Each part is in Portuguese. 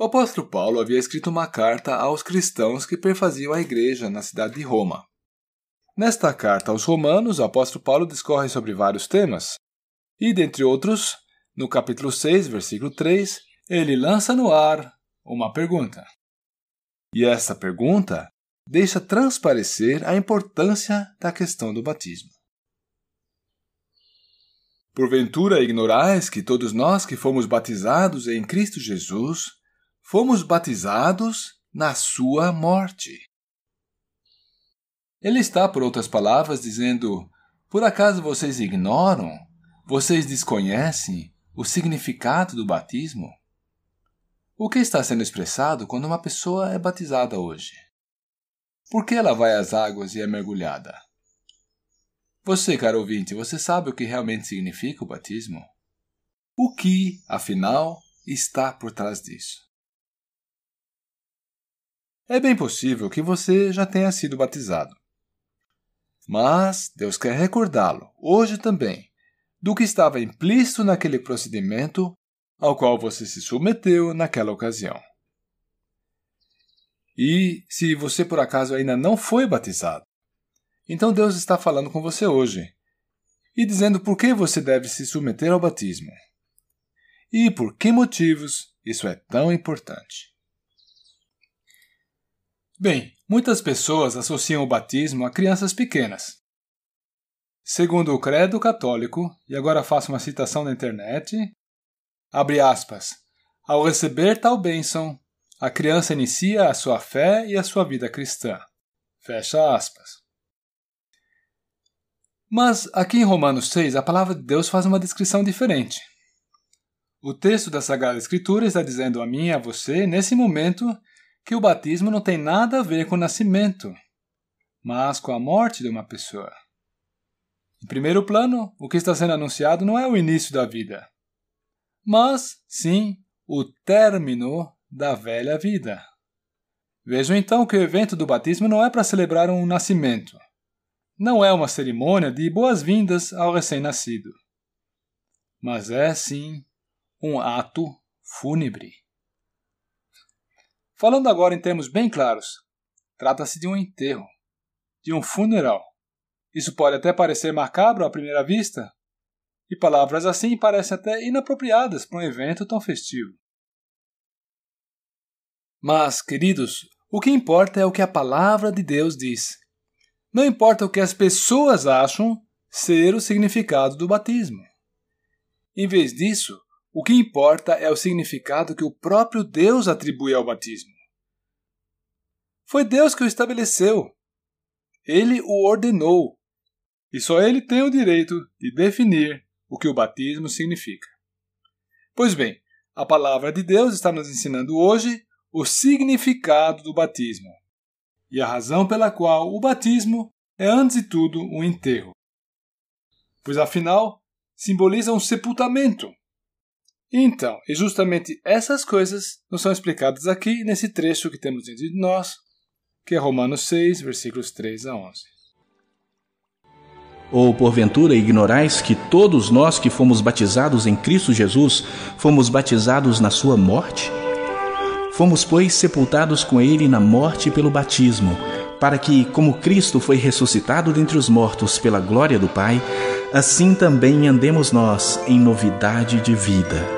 O apóstolo Paulo havia escrito uma carta aos cristãos que perfaziam a igreja na cidade de Roma. Nesta carta aos Romanos, o apóstolo Paulo discorre sobre vários temas, e, dentre outros, no capítulo 6, versículo 3, ele lança no ar uma pergunta. E essa pergunta deixa transparecer a importância da questão do batismo. Porventura ignorais que todos nós que fomos batizados em Cristo Jesus fomos batizados na sua morte. Ele está, por outras palavras, dizendo: Por acaso vocês ignoram, vocês desconhecem o significado do batismo? O que está sendo expressado quando uma pessoa é batizada hoje? Por que ela vai às águas e é mergulhada? Você, caro ouvinte, você sabe o que realmente significa o batismo? O que, afinal, está por trás disso? É bem possível que você já tenha sido batizado. Mas Deus quer recordá-lo, hoje também, do que estava implícito naquele procedimento ao qual você se submeteu naquela ocasião. E se você por acaso ainda não foi batizado, então Deus está falando com você hoje e dizendo por que você deve se submeter ao batismo e por que motivos isso é tão importante. Bem, muitas pessoas associam o batismo a crianças pequenas. Segundo o credo católico, e agora faço uma citação na internet, abre aspas, ao receber tal bênção, a criança inicia a sua fé e a sua vida cristã. Fecha aspas. Mas aqui em Romanos 6, a palavra de Deus faz uma descrição diferente. O texto da Sagrada Escritura está dizendo a mim e a você, nesse momento, que o batismo não tem nada a ver com o nascimento, mas com a morte de uma pessoa. Em primeiro plano, o que está sendo anunciado não é o início da vida, mas sim o término da velha vida. Vejam então que o evento do batismo não é para celebrar um nascimento. Não é uma cerimônia de boas-vindas ao recém-nascido. Mas é, sim, um ato fúnebre. Falando agora em termos bem claros, trata-se de um enterro, de um funeral. Isso pode até parecer macabro à primeira vista, e palavras assim parecem até inapropriadas para um evento tão festivo. Mas, queridos, o que importa é o que a palavra de Deus diz. Não importa o que as pessoas acham ser o significado do batismo. Em vez disso, o que importa é o significado que o próprio Deus atribui ao batismo. Foi Deus que o estabeleceu. Ele o ordenou. E só ele tem o direito de definir o que o batismo significa. Pois bem, a palavra de Deus está nos ensinando hoje o significado do batismo e a razão pela qual o batismo é, antes de tudo, um enterro. Pois afinal, simboliza um sepultamento, então, e justamente essas coisas nos são explicadas aqui nesse trecho que temos diante de nós, que é Romanos 6, versículos 3 a 11. Ou porventura ignorais que todos nós que fomos batizados em Cristo Jesus fomos batizados na sua morte? Fomos, pois, sepultados com ele na morte pelo batismo, para que, como Cristo foi ressuscitado dentre os mortos pela glória do Pai, assim também andemos nós em novidade de vida.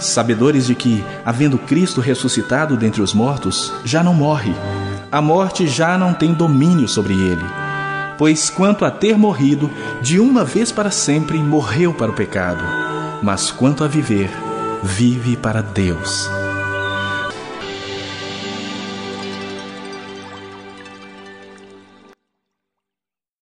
sabedores de que, havendo Cristo ressuscitado dentre os mortos, já não morre. A morte já não tem domínio sobre ele. Pois, quanto a ter morrido, de uma vez para sempre morreu para o pecado, mas quanto a viver, vive para Deus.